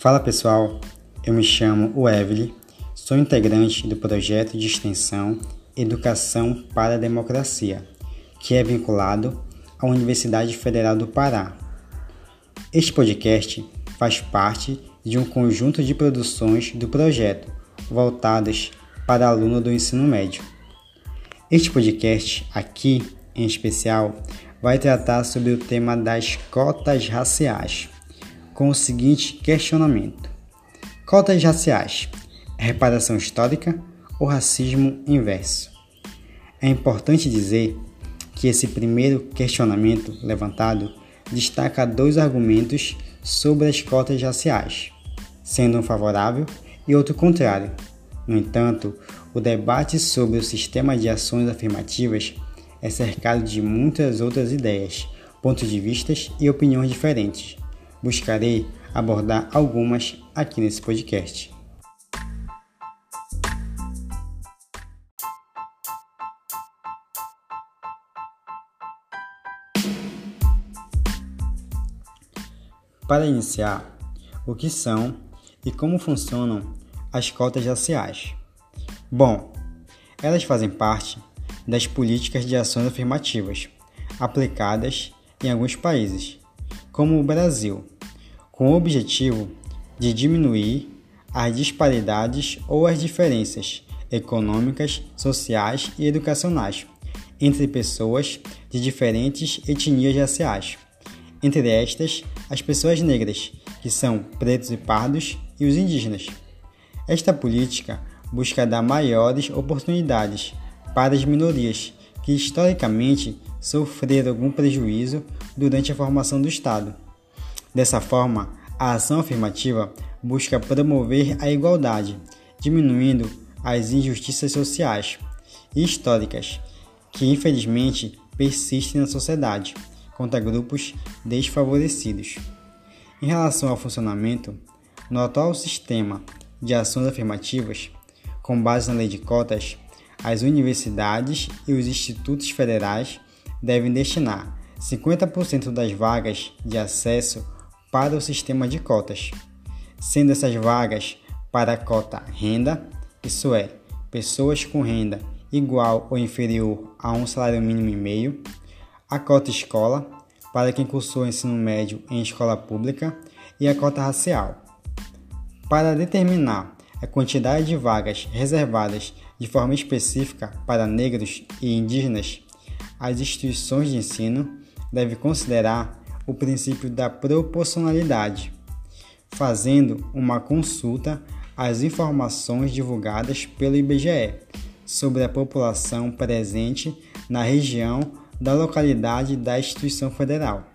Fala pessoal, eu me chamo Wesley, sou integrante do projeto de extensão Educação para a Democracia, que é vinculado à Universidade Federal do Pará. Este podcast faz parte de um conjunto de produções do projeto voltadas para aluno do ensino médio. Este podcast aqui, em especial, vai tratar sobre o tema das cotas raciais com o seguinte questionamento: Cotas raciais, é reparação histórica ou racismo inverso? É importante dizer que esse primeiro questionamento levantado destaca dois argumentos sobre as cotas raciais, sendo um favorável e outro contrário. No entanto, o debate sobre o sistema de ações afirmativas é cercado de muitas outras ideias, pontos de vistas e opiniões diferentes, buscarei abordar algumas aqui nesse podcast. Para iniciar, o que são e como funcionam as cotas raciais? Bom, elas fazem parte das políticas de ações afirmativas aplicadas em alguns países, como o Brasil, com o objetivo de diminuir as disparidades ou as diferenças econômicas, sociais e educacionais entre pessoas de diferentes etnias raciais. Entre estas, as pessoas negras, que são pretos e pardos, e os indígenas. Esta política busca dar maiores oportunidades para as minorias que historicamente sofreram algum prejuízo durante a formação do Estado. Dessa forma, a ação afirmativa busca promover a igualdade, diminuindo as injustiças sociais e históricas que infelizmente persistem na sociedade contra grupos desfavorecidos. Em relação ao funcionamento, no atual sistema de ações afirmativas, com base na lei de cotas, as universidades e os institutos federais devem destinar 50% das vagas de acesso para o sistema de cotas, sendo essas vagas para a cota renda, isso é, pessoas com renda igual ou inferior a um salário mínimo e meio, a cota escola, para quem cursou ensino médio em escola pública, e a cota racial. Para determinar a quantidade de vagas reservadas de forma específica para negros e indígenas, as instituições de ensino devem considerar o princípio da proporcionalidade, fazendo uma consulta às informações divulgadas pelo IBGE sobre a população presente na região da localidade da instituição federal.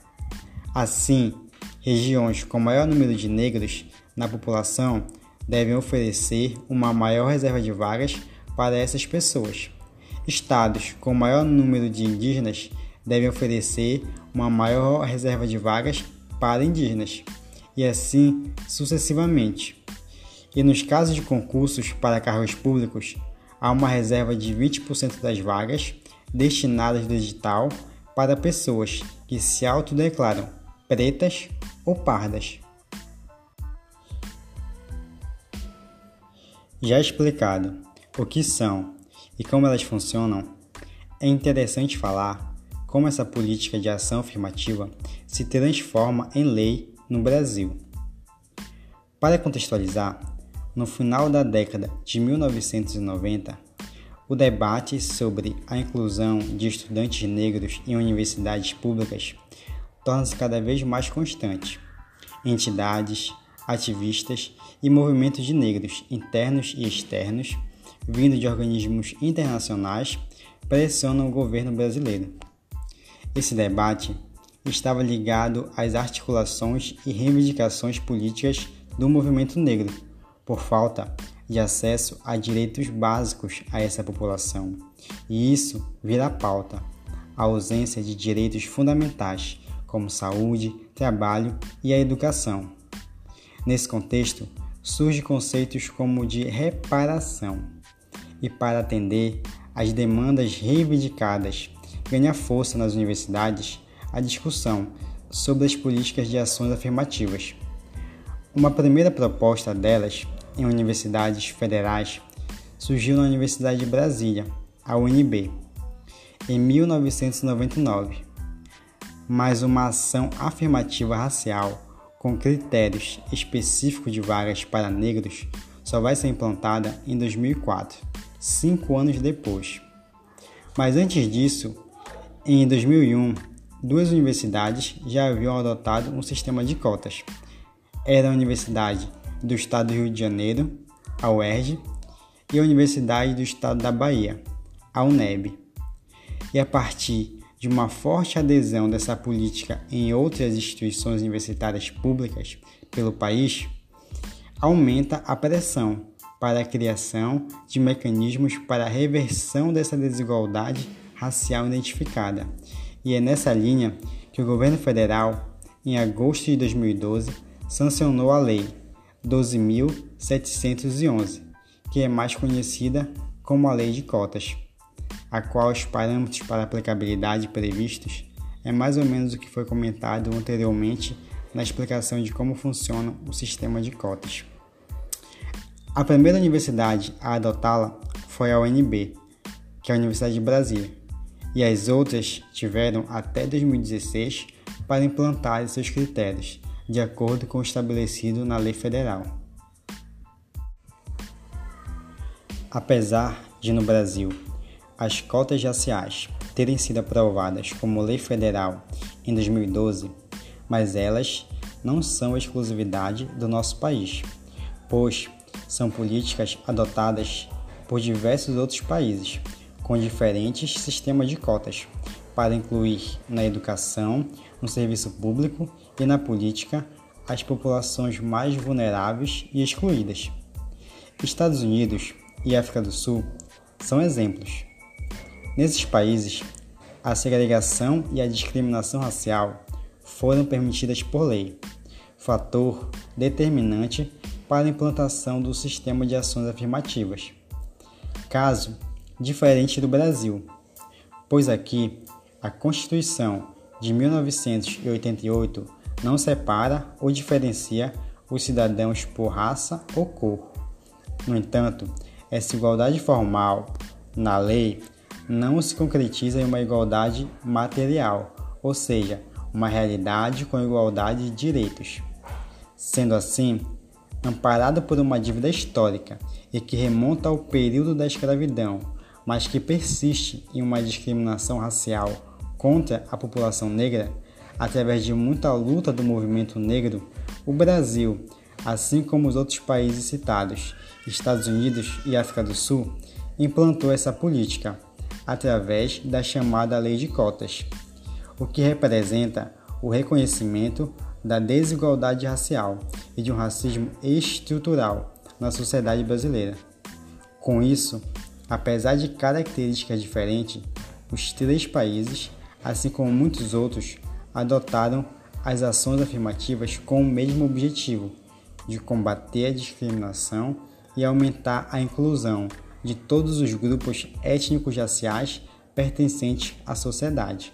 Assim, regiões com maior número de negros na população devem oferecer uma maior reserva de vagas para essas pessoas. Estados com maior número de indígenas devem oferecer uma maior reserva de vagas para indígenas, e assim sucessivamente. E nos casos de concursos para cargos públicos, há uma reserva de 20% das vagas destinadas do edital para pessoas que se autodeclaram pretas ou pardas. Já explicado o que são e como elas funcionam, é interessante falar como essa política de ação afirmativa se transforma em lei no Brasil. Para contextualizar, no final da década de 1990, o debate sobre a inclusão de estudantes negros em universidades públicas torna-se cada vez mais constante. Entidades, ativistas e movimentos de negros internos e externos, vindo de organismos internacionais, pressionam o governo brasileiro. Esse debate estava ligado às articulações e reivindicações políticas do movimento negro, por falta de acesso a direitos básicos a essa população. E isso vira pauta: a ausência de direitos fundamentais, como saúde, trabalho e a educação. Nesse contexto, surgem conceitos como de reparação. E para atender às demandas reivindicadas ganha força nas universidades a discussão sobre as políticas de ações afirmativas. Uma primeira proposta delas em universidades federais surgiu na Universidade de Brasília, a UNB, em 1999, mas uma ação afirmativa racial com critérios específicos de vagas para negros só vai ser implantada em 2004, cinco anos depois. Mas antes disso, em 2001, duas universidades já haviam adotado um sistema de cotas. Era a Universidade do Estado do Rio de Janeiro, a UERJ, e a Universidade do Estado da Bahia, a UNEB. E a partir de uma forte adesão dessa política em outras instituições universitárias públicas pelo país, aumenta a pressão para a criação de mecanismos para a reversão dessa desigualdade racial identificada. E é nessa linha que o governo federal, em agosto de 2012, sancionou a Lei 12.711, que é mais conhecida como a Lei de Cotas, a qual os parâmetros para aplicabilidade previstos é mais ou menos o que foi comentado anteriormente na explicação de como funciona o sistema de cotas. A primeira universidade a adotá-la foi a UNB, que é a Universidade de Brasília, e as outras tiveram até 2016 para implantar seus critérios, de acordo com o estabelecido na lei federal. Apesar de no Brasil as cotas raciais terem sido aprovadas como lei federal em 2012, mas elas não são exclusividade do nosso país, pois são políticas adotadas por diversos outros países com diferentes sistemas de cotas para incluir na educação, no serviço público e na política as populações mais vulneráveis e excluídas. Estados Unidos e África do Sul são exemplos. Nesses países, a segregação e a discriminação racial foram permitidas por lei, fator determinante para a implantação do sistema de ações afirmativas. Caso diferente do Brasil, pois aqui a Constituição de 1988 não separa ou diferencia os cidadãos por raça ou cor. No entanto, essa igualdade formal na lei não se concretiza em uma igualdade material, ou seja, uma realidade com igualdade de direitos. Sendo assim, amparado por uma dívida histórica e que remonta ao período da escravidão, mas que persiste em uma discriminação racial contra a população negra, através de muita luta do movimento negro, o Brasil, assim como os outros países citados, Estados Unidos e África do Sul, implantou essa política através da chamada Lei de Cotas, o que representa o reconhecimento da desigualdade racial e de um racismo estrutural na sociedade brasileira. Com isso, apesar de características diferentes, os três países, assim como muitos outros, adotaram as ações afirmativas com o mesmo objetivo de combater a discriminação e aumentar a inclusão de todos os grupos étnicos raciais pertencentes à sociedade.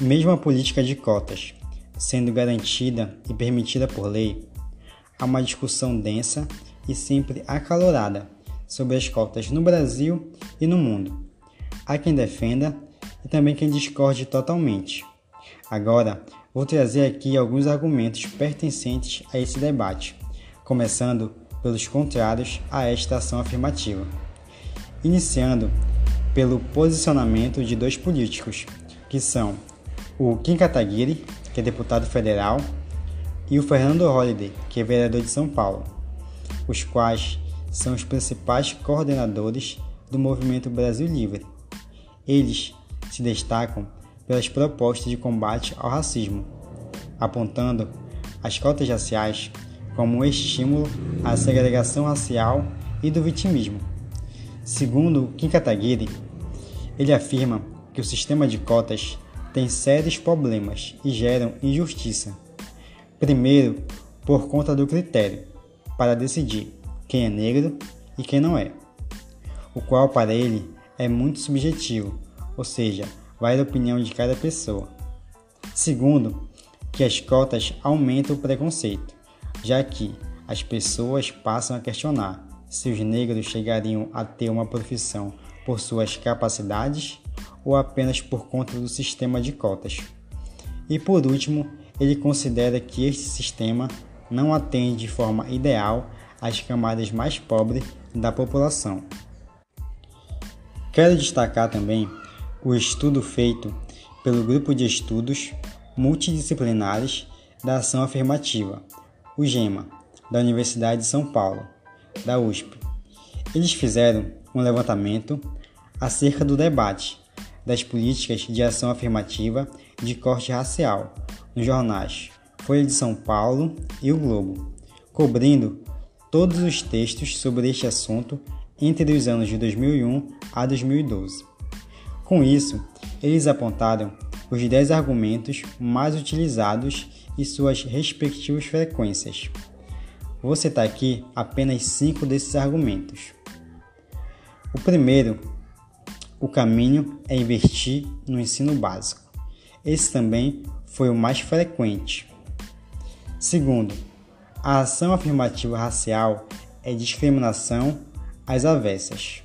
Mesmo a política de cotas sendo garantida e permitida por lei, há uma discussão densa e sempre acalorada sobre as cotas no Brasil e no mundo. Há quem defenda e também quem discorde totalmente. Agora, vou trazer aqui alguns argumentos pertencentes a esse debate, começando pelos contrários a esta ação afirmativa. Iniciando pelo posicionamento de dois políticos, que são o Kim Kataguiri, que é deputado federal, e o Fernando Holliday, que é vereador de São Paulo, os quais são os principais coordenadores do movimento Brasil Livre. Eles se destacam pelas propostas de combate ao racismo, apontando as cotas raciais como um estímulo à segregação racial e do vitimismo. Segundo Kim Kataguiri, ele afirma que o sistema de cotas têm sérios problemas e geram injustiça. Primeiro, por conta do critério para decidir quem é negro e quem não é, o qual para ele é muito subjetivo, ou seja, vai da opinião de cada pessoa. Segundo, que as cotas aumentam o preconceito, já que as pessoas passam a questionar se os negros chegariam a ter uma profissão por suas capacidades ou apenas por conta do sistema de cotas. E por último, ele considera que este sistema não atende de forma ideal às camadas mais pobres da população. Quero destacar também o estudo feito pelo Grupo de Estudos Multidisciplinares da Ação Afirmativa, o GEMA, da Universidade de São Paulo, da USP. Eles fizeram um levantamento acerca do debate das políticas de ação afirmativa de corte racial nos jornais Folha de São Paulo e O Globo, cobrindo todos os textos sobre este assunto entre os anos de 2001 a 2012. Com isso, eles apontaram os 10 argumentos mais utilizados e suas respectivas frequências. Vou citar aqui apenas cinco desses argumentos. O primeiro, o caminho é investir no ensino básico. Esse também foi o mais frequente. Segundo, a ação afirmativa racial é discriminação às avessas.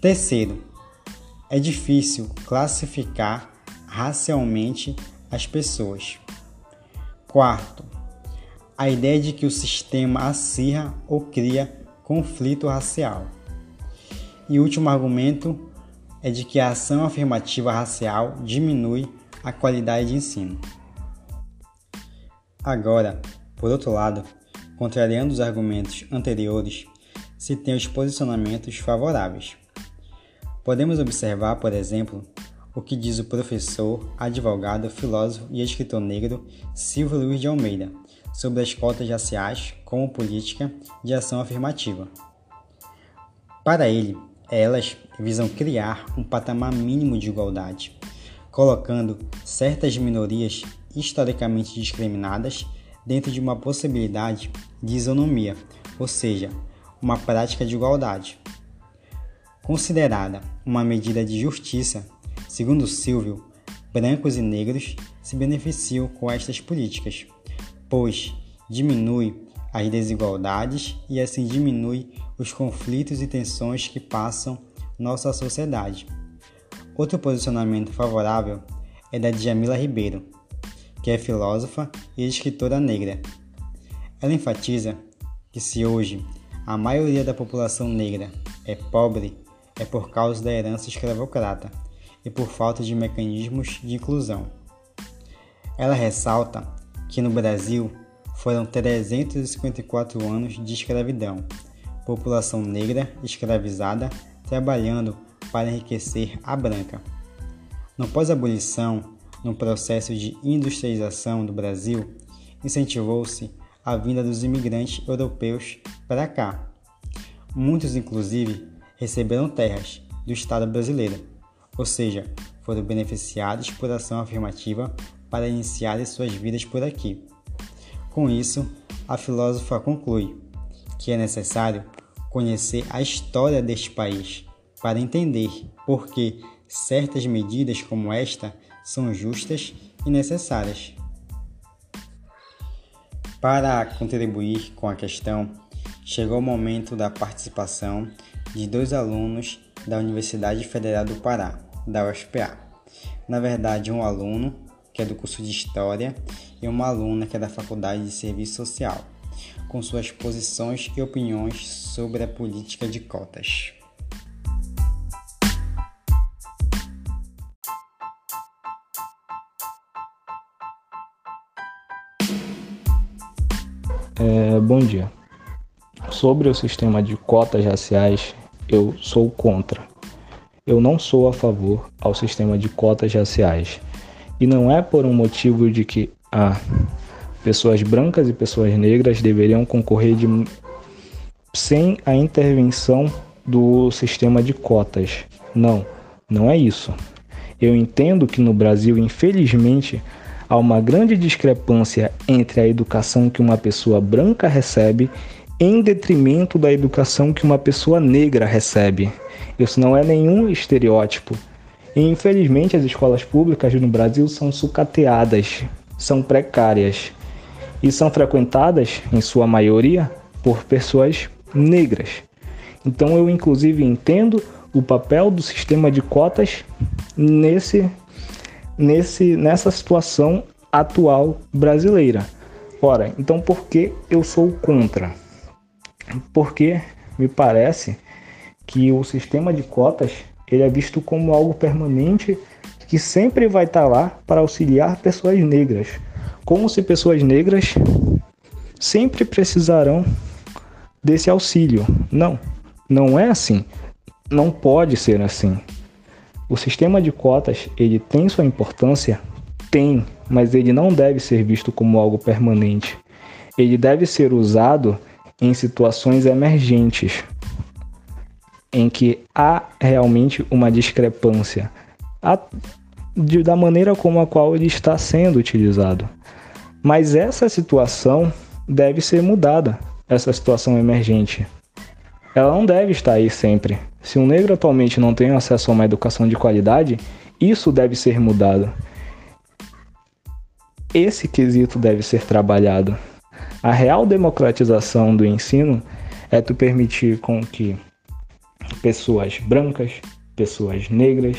Terceiro, é difícil classificar racialmente as pessoas. Quarto, a ideia de que o sistema acirra ou cria conflito racial. E último argumento é de que a ação afirmativa racial diminui a qualidade de ensino. Agora, por outro lado, contrariando os argumentos anteriores, se tem os posicionamentos favoráveis. Podemos observar, por exemplo, o que diz o professor, advogado, filósofo e escritor negro Silvio Luiz de Almeida sobre as cotas raciais como política de ação afirmativa. Para ele, elas visam criar um patamar mínimo de igualdade, colocando certas minorias historicamente discriminadas dentro de uma possibilidade de isonomia, ou seja, uma prática de igualdade. Considerada uma medida de justiça Segundo Silvio, brancos e negros se beneficiam com estas políticas, pois diminui as desigualdades e assim diminui os conflitos e tensões que passam nossa sociedade. Outro posicionamento favorável é da Djamila Ribeiro, que é filósofa e escritora negra. Ela enfatiza que se hoje a maioria da população negra é pobre, é por causa da herança escravocrata e por falta de mecanismos de inclusão. Ela ressalta que no Brasil foram 354 anos de escravidão, população negra escravizada trabalhando para enriquecer a branca. No pós-abolição, no processo de industrialização do Brasil, incentivou-se a vinda dos imigrantes europeus para cá. Muitos, inclusive, receberam terras do Estado brasileiro ou seja, foram beneficiados por ação afirmativa para iniciarem suas vidas por aqui. Com isso, a filósofa conclui que é necessário conhecer a história deste país para entender por que certas medidas como esta são justas e necessárias. Para contribuir com a questão, chegou o momento da participação de dois alunos da Universidade Federal do Pará, da UFPA. Na verdade, um aluno, que é do curso de História, e uma aluna, que é da Faculdade de Serviço Social, com suas posições e opiniões sobre a política de cotas. Bom dia. Sobre o sistema de cotas raciais, eu sou contra. Eu não sou a favor ao sistema de cotas raciais. E não é por um motivo de que ah, pessoas brancas e pessoas negras deveriam concorrer de, sem a intervenção do sistema de cotas. Não, não é isso. Eu entendo que no Brasil, infelizmente, há uma grande discrepância entre a educação que uma pessoa branca recebe em detrimento da educação que uma pessoa negra recebe. Isso não é nenhum estereótipo. E, infelizmente, as escolas públicas no Brasil são sucateadas são precárias e são frequentadas, em sua maioria, por pessoas negras. Então eu inclusive entendo o papel do sistema de cotas nesse, nesse, nessa situação atual brasileira. Ora, então por que eu sou contra? Porque me parece que o sistema de cotas ele é visto como algo permanente que sempre vai estar lá para auxiliar pessoas negras, como se pessoas negras sempre precisarão desse auxílio. Não, não é assim. Não pode ser assim. O sistema de cotas, ele tem sua importância? Tem, mas ele não deve ser visto como algo permanente. Ele deve ser usado em situações emergentes, em que há realmente uma discrepância a, de, da maneira como a qual ele está sendo utilizado. Mas essa situação deve ser mudada, essa situação emergente. Ela não deve estar aí sempre. Se um negro atualmente não tem acesso a uma educação de qualidade, isso deve ser mudado. Esse quesito deve ser trabalhado. A real democratização do ensino é tu permitir com que pessoas brancas, pessoas negras,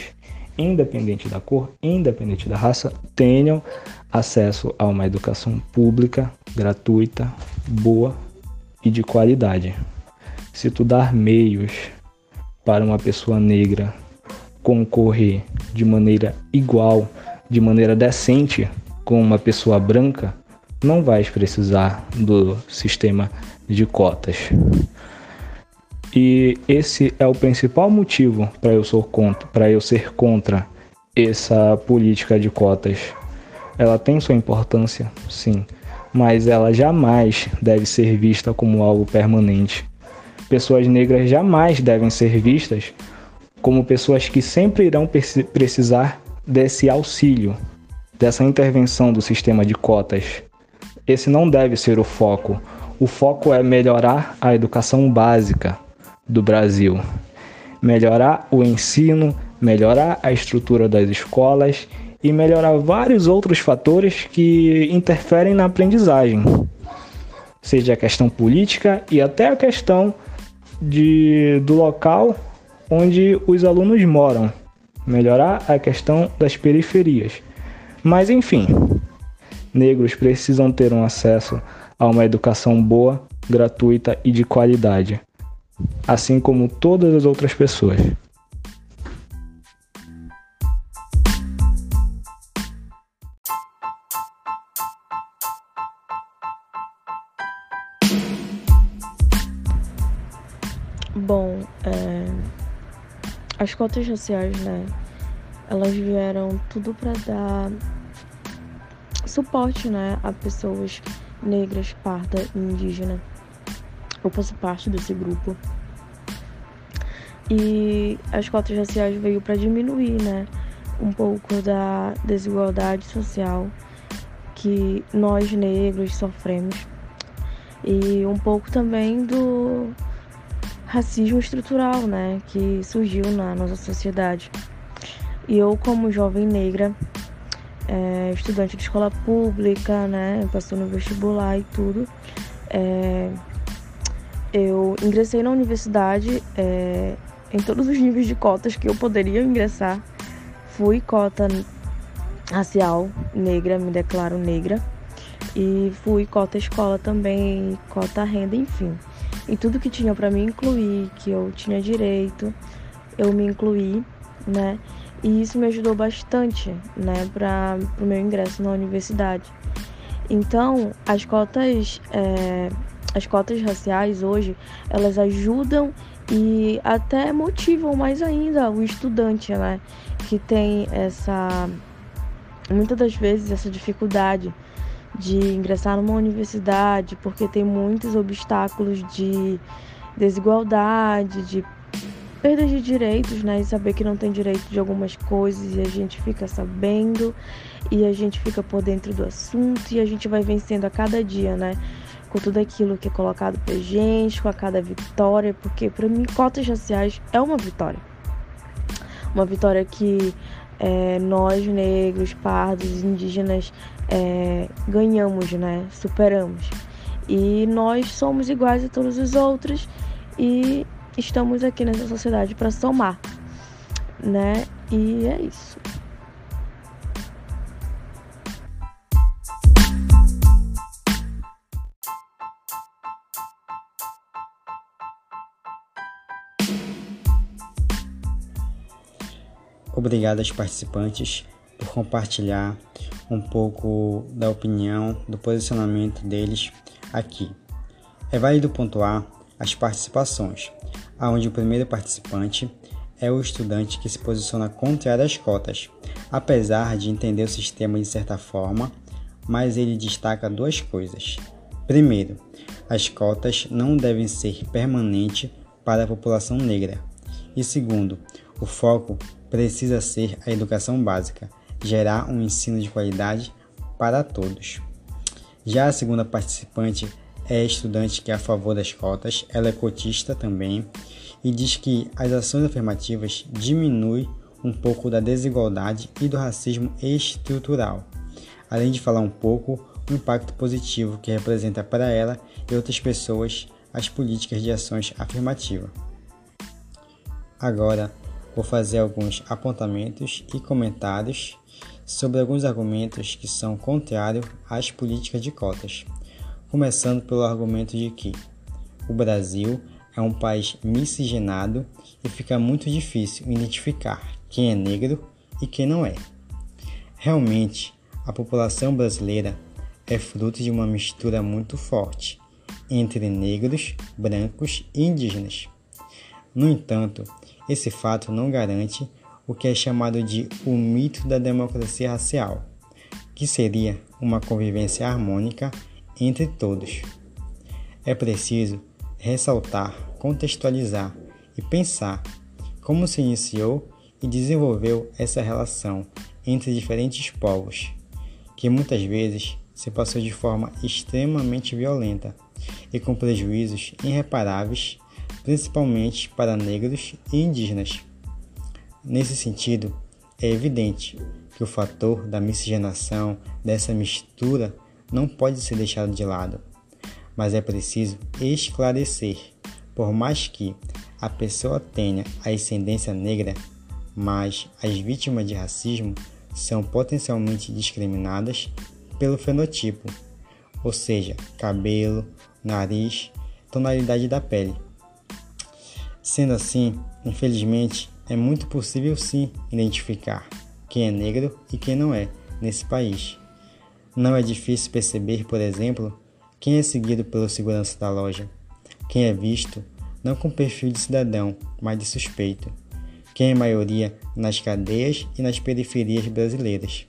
independente da cor, independente da raça, tenham acesso a uma educação pública, gratuita, boa e de qualidade. Se tu dar meios para uma pessoa negra concorrer de maneira igual, de maneira decente com uma pessoa branca, não vais precisar do sistema de cotas. E esse é o principal motivo para eu, eu ser contra essa política de cotas. Ela tem sua importância, sim, mas ela jamais deve ser vista como algo permanente. Pessoas negras jamais devem ser vistas como pessoas que sempre irão precisar desse auxílio, dessa intervenção do sistema de cotas. Esse não deve ser o foco. O foco é melhorar a educação básica do Brasil, melhorar o ensino, melhorar a estrutura das escolas e melhorar vários outros fatores que interferem na aprendizagem, seja a questão política e até a questão de, do local onde os alunos moram, melhorar a questão das periferias. Mas enfim, negros precisam ter um acesso a uma educação boa, gratuita e de qualidade, assim como todas as outras pessoas. As cotas raciais, né? Elas vieram tudo para dar suporte, né, a pessoas negras, parda e indígena. Eu faço parte desse grupo. E as cotas raciais veio para diminuir, né, um pouco da desigualdade social que nós negros sofremos e um pouco também do racismo estrutural, né, que surgiu na nossa sociedade. E eu, como jovem negra, é, estudante de escola pública, né? Passou no vestibular e tudo. É, eu ingressei na universidade é, em todos os níveis de cotas que eu poderia ingressar. Fui cota racial negra, me declaro negra. E fui cota escola também, cota renda, enfim. E tudo que tinha para me incluir, que eu tinha direito, eu me incluí, né? E isso me ajudou bastante, né, para o meu ingresso na universidade. Então, as cotas, é, as cotas raciais hoje, elas ajudam e até motivam mais ainda o estudante, né, que tem essa, muitas das vezes, essa dificuldade de ingressar numa universidade, porque tem muitos obstáculos de desigualdade, de perda de direitos, né? E saber que não tem direito de algumas coisas e a gente fica sabendo e a gente fica por dentro do assunto e a gente vai vencendo a cada dia, né? Com tudo aquilo que é colocado pra gente, com a cada vitória, porque para mim cotas raciais é uma vitória. Uma vitória que é, nós negros, pardos, indígenas é, ganhamos, né? Superamos. E nós somos iguais a todos os outros e estamos aqui nessa sociedade para somar, né? E é isso. Obrigado aos participantes por compartilhar um pouco da opinião, do posicionamento deles aqui. É válido pontuar as participações, onde o primeiro participante é o estudante que se posiciona contrário às cotas, apesar de entender o sistema de certa forma, mas ele destaca duas coisas. Primeiro, as cotas não devem ser permanentes para a população negra. E segundo, o foco precisa ser a educação básica, gerar um ensino de qualidade para todos. Já a segunda participante é estudante que é a favor das cotas, ela é cotista também e diz que as ações afirmativas diminuem um pouco da desigualdade e do racismo estrutural, além de falar um pouco o impacto positivo que representa para ela e outras pessoas as políticas de ações afirmativas. Agora, vou fazer alguns apontamentos e comentários sobre alguns argumentos que são contrários às políticas de cotas, começando pelo argumento de que o Brasil é um país miscigenado e fica muito difícil identificar quem é negro e quem não é. Realmente, a população brasileira é fruto de uma mistura muito forte entre negros, brancos e indígenas. No entanto, esse fato não garante o que é chamado de o mito da democracia racial, que seria uma convivência harmônica entre todos. É preciso ressaltar, contextualizar e pensar como se iniciou e desenvolveu essa relação entre diferentes povos, que muitas vezes se passou de forma extremamente violenta e com prejuízos irreparáveis principalmente para negros e indígenas. Nesse sentido, é evidente que o fator da miscigenação, dessa mistura, não pode ser deixado de lado, mas é preciso esclarecer, por mais que a pessoa tenha a ascendência negra, mas as vítimas de racismo são potencialmente discriminadas pelo fenotipo, ou seja, cabelo, nariz, tonalidade da pele. Sendo assim, infelizmente, é muito possível sim identificar quem é negro e quem não é nesse país. Não é difícil perceber, por exemplo, quem é seguido pelo segurança da loja, quem é visto não com perfil de cidadão, mas de suspeito, quem é maioria nas cadeias e nas periferias brasileiras.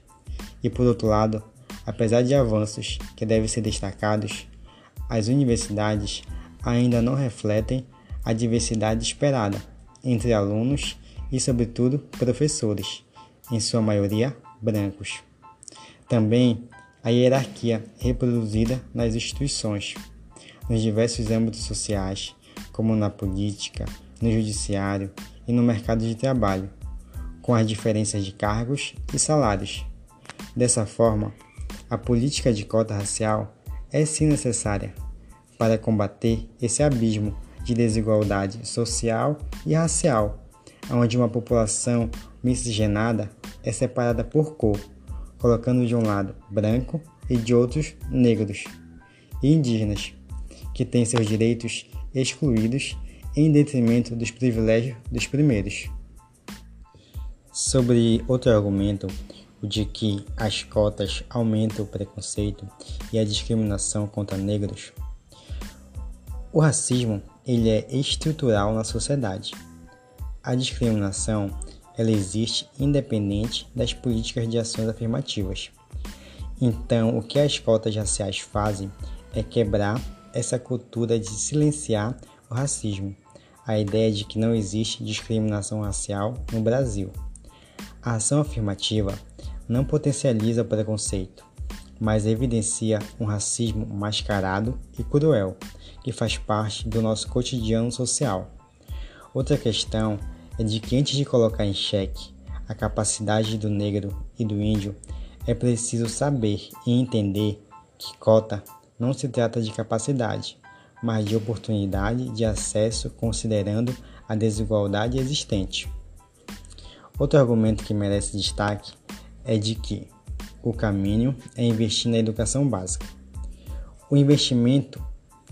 E por outro lado, apesar de avanços que devem ser destacados, as universidades ainda não refletem a diversidade esperada entre alunos e, sobretudo, professores, em sua maioria brancos. Também a hierarquia reproduzida nas instituições, nos diversos âmbitos sociais, como na política, no judiciário e no mercado de trabalho, com as diferenças de cargos e salários. Dessa forma, a política de cota racial é sim necessária para combater esse abismo de desigualdade social e racial, onde uma população miscigenada é separada por cor, colocando de um lado branco e de outros negros e indígenas, que têm seus direitos excluídos em detrimento dos privilégios dos primeiros. Sobre outro argumento, o de que as cotas aumentam o preconceito e a discriminação contra negros, o racismo ele é estrutural na sociedade. A discriminação ela existe independente das políticas de ações afirmativas. Então, o que as cotas raciais fazem é quebrar essa cultura de silenciar o racismo, a ideia de que não existe discriminação racial no Brasil. A ação afirmativa não potencializa o preconceito, mas evidencia um racismo mascarado e cruel que faz parte do nosso cotidiano social. Outra questão é de que antes de colocar em xeque a capacidade do negro e do índio, é preciso saber e entender que cota não se trata de capacidade, mas de oportunidade de acesso considerando a desigualdade existente. Outro argumento que merece destaque é de que o caminho é investir na educação básica. O investimento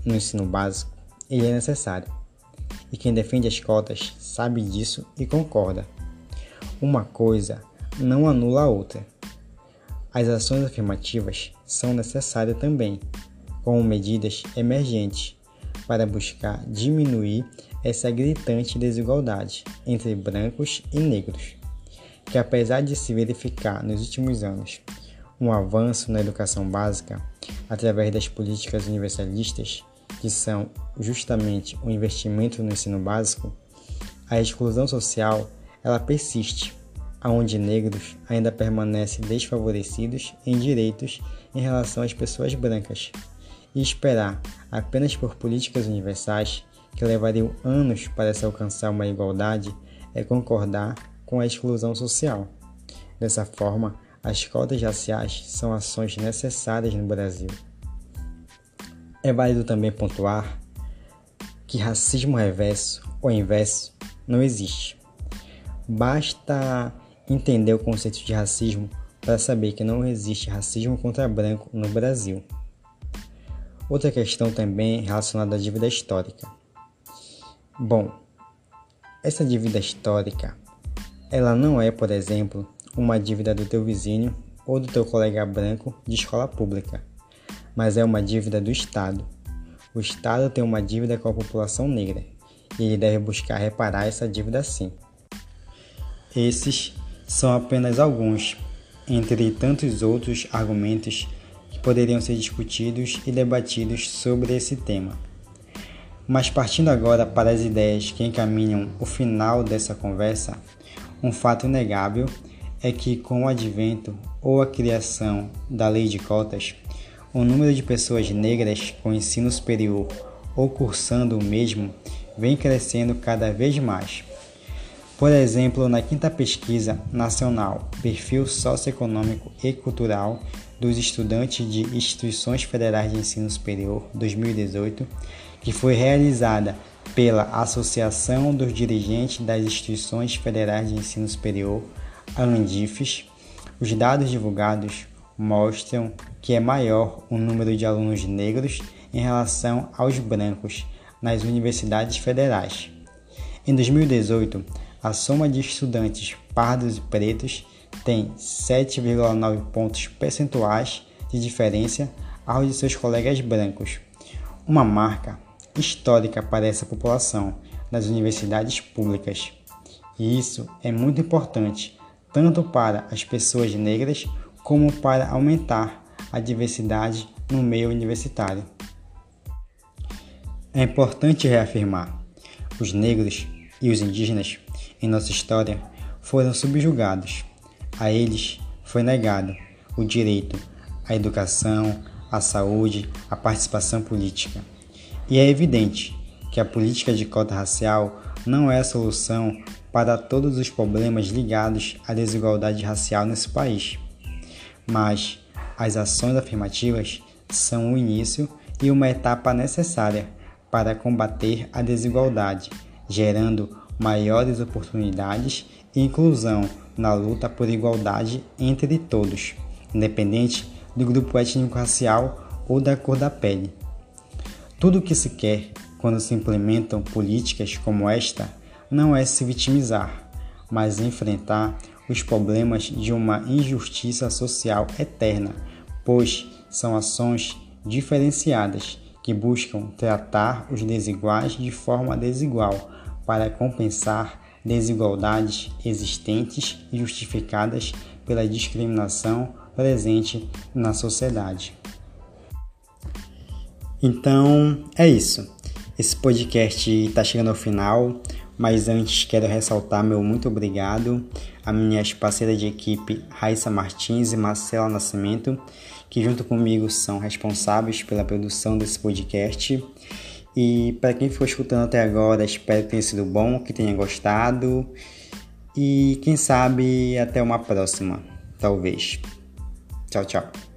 no ensino básico ele é necessário, e quem defende as cotas sabe disso e concorda. Uma coisa não anula a outra. As ações afirmativas são necessárias também, como medidas emergentes para buscar diminuir essa gritante desigualdade entre brancos e negros, que apesar de se verificar nos últimos anos um avanço na educação básica através das políticas universalistas, que são justamente o investimento no ensino básico, a exclusão social ela persiste, aonde negros ainda permanecem desfavorecidos em direitos em relação às pessoas brancas e esperar apenas por políticas universais que levariam anos para se alcançar uma igualdade é concordar com a exclusão social. Dessa forma, as cotas raciais são ações necessárias no Brasil. É válido também pontuar que racismo reverso ou inverso não existe. Basta entender o conceito de racismo para saber que não existe racismo contra branco no Brasil. Outra questão também relacionada à dívida histórica. Bom, essa dívida histórica, ela não é, por exemplo, uma dívida do teu vizinho ou do teu colega branco de escola pública, mas é uma dívida do Estado. O Estado tem uma dívida com a população negra e ele deve buscar reparar essa dívida sim. Esses são apenas alguns, entre tantos outros argumentos poderiam ser discutidos e debatidos sobre esse tema. Mas partindo agora para as ideias que encaminham o final dessa conversa, um fato inegável é que com o advento ou a criação da lei de cotas, o número de pessoas negras com ensino superior ou cursando o mesmo vem crescendo cada vez mais. Por exemplo, na quinta pesquisa nacional Perfil Socioeconômico e Cultural dos Estudantes de Instituições Federais de Ensino Superior 2018, que foi realizada pela Associação dos Dirigentes das Instituições Federais de Ensino Superior, a ANDIFES, os dados divulgados mostram que é maior o número de alunos negros em relação aos brancos nas universidades federais. Em 2018, a soma de estudantes pardos e pretos tem 7,9 pontos percentuais de diferença aos de seus colegas brancos, uma marca histórica para essa população nas universidades públicas. E isso é muito importante, tanto para as pessoas negras como para aumentar a diversidade no meio universitário. É importante reafirmar: os negros e os indígenas em nossa história foram subjugados a eles foi negado o direito à educação, à saúde, à participação política. E é evidente que a política de cota racial não é a solução para todos os problemas ligados à desigualdade racial nesse país. Mas as ações afirmativas são o início e uma etapa necessária para combater a desigualdade, gerando maiores oportunidades e inclusão na luta por igualdade entre todos, independente do grupo étnico-racial ou da cor da pele. Tudo o que se quer quando se implementam políticas como esta não é se vitimizar, mas enfrentar os problemas de uma injustiça social eterna, pois são ações diferenciadas que buscam tratar os desiguais de forma desigual para compensar desigualdades existentes e justificadas pela discriminação presente na sociedade. Então é isso. Esse podcast está chegando ao final, mas antes quero ressaltar meu muito obrigado a minhas parceiras de equipe Raissa Martins e Marcela Nascimento, que junto comigo são responsáveis pela produção desse podcast. E para quem for escutando até agora, espero que tenha sido bom, que tenha gostado. e quem sabe até uma próxima, talvez. Tchau, tchau.